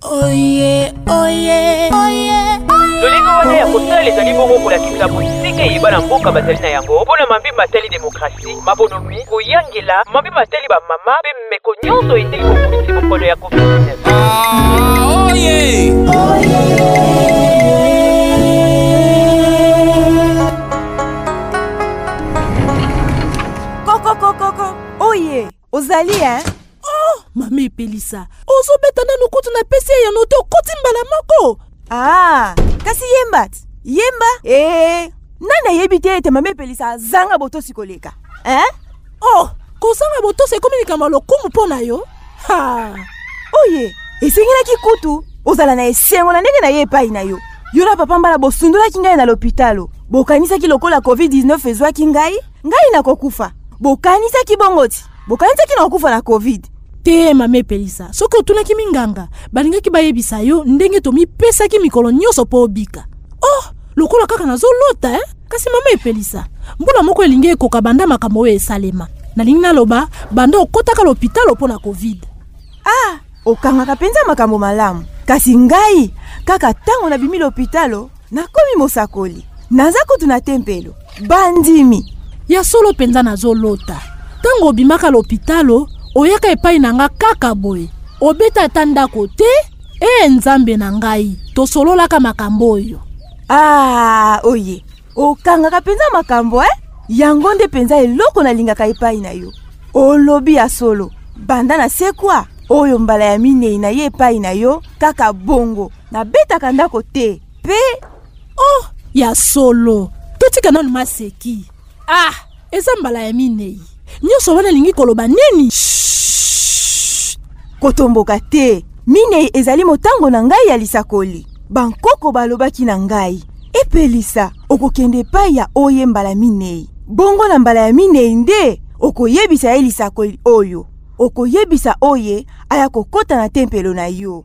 Oye, oye, oye, lolenge wana ya kosala ezali bongo kolakisa mosika eyeba na mboka bazali na yango mpo na mambi matali demokrasi maponomi koyangela mambi matali bamama mpe meko nyonso etei bobulisi bokono ya covid-19 Coco, coco, coco. Oye. ozali eh? oh, mama epelisa ozobeta nanu kutu napesi ye yano te okoti mbala moko ah, kasi yemba yemba ee eh, nani ayebi te ete mama epelisa azanga botosi koleka eh? oh kozanga botosi ekomi likambo ya lokumu mpo na yo ha oye esengelaki kutu ozala na esengo na ndenge na ye epai na yo yo na papa mbala bosundolaki ngai na lopitalo bokanisaki lokola covid-19 ezwaki ngai ngai nakokufa bokanisaki bongo ti bokanisaki nakokufa na covid te mama epelisa soki otunaki minganga balingaki bayebisa yo ndenge tomipesaki mikolo nyonso mpo obika oh lokola kaka nazolota eh? kasi mama epelisa mbula moko elingi ekoka banda makambo oyo esalema nalingi naloba banda okotaka lopitalo mpo na covid ah okangaka mpenza makambo malamu kasi ngai kaka ntango nabimi lopitalo nakomi mosakoli naza kutu na tempelo bandimi ya solo mpenza nazolota ntango obimaka lopitalo oyaka epai na nga kaka boye obeta ata ndako te ee nzambe na ngai tosololaka makambo oyo ah oye okangaka mpenza makambo e eh? yango nde mpenza eloko nalingaka epai na yo olobi ya solo banda na sekwa oyo mbala ya minei na ye epai na yo kaka bongo nabetaka ndako te pe oh ya solo totika nanu maseki ah eza mbala ya minei nyonso wana elingi koloba nini kotomboka te minei ezali motango na ngai ya lisakoli bankoko balobaki na ngai epelisa okokende epai ya oye mbala minei bongo na mbala ya minei nde okoyebisa ye lisakoli oyo okoyebisa oye aya kokota na tempelo na yo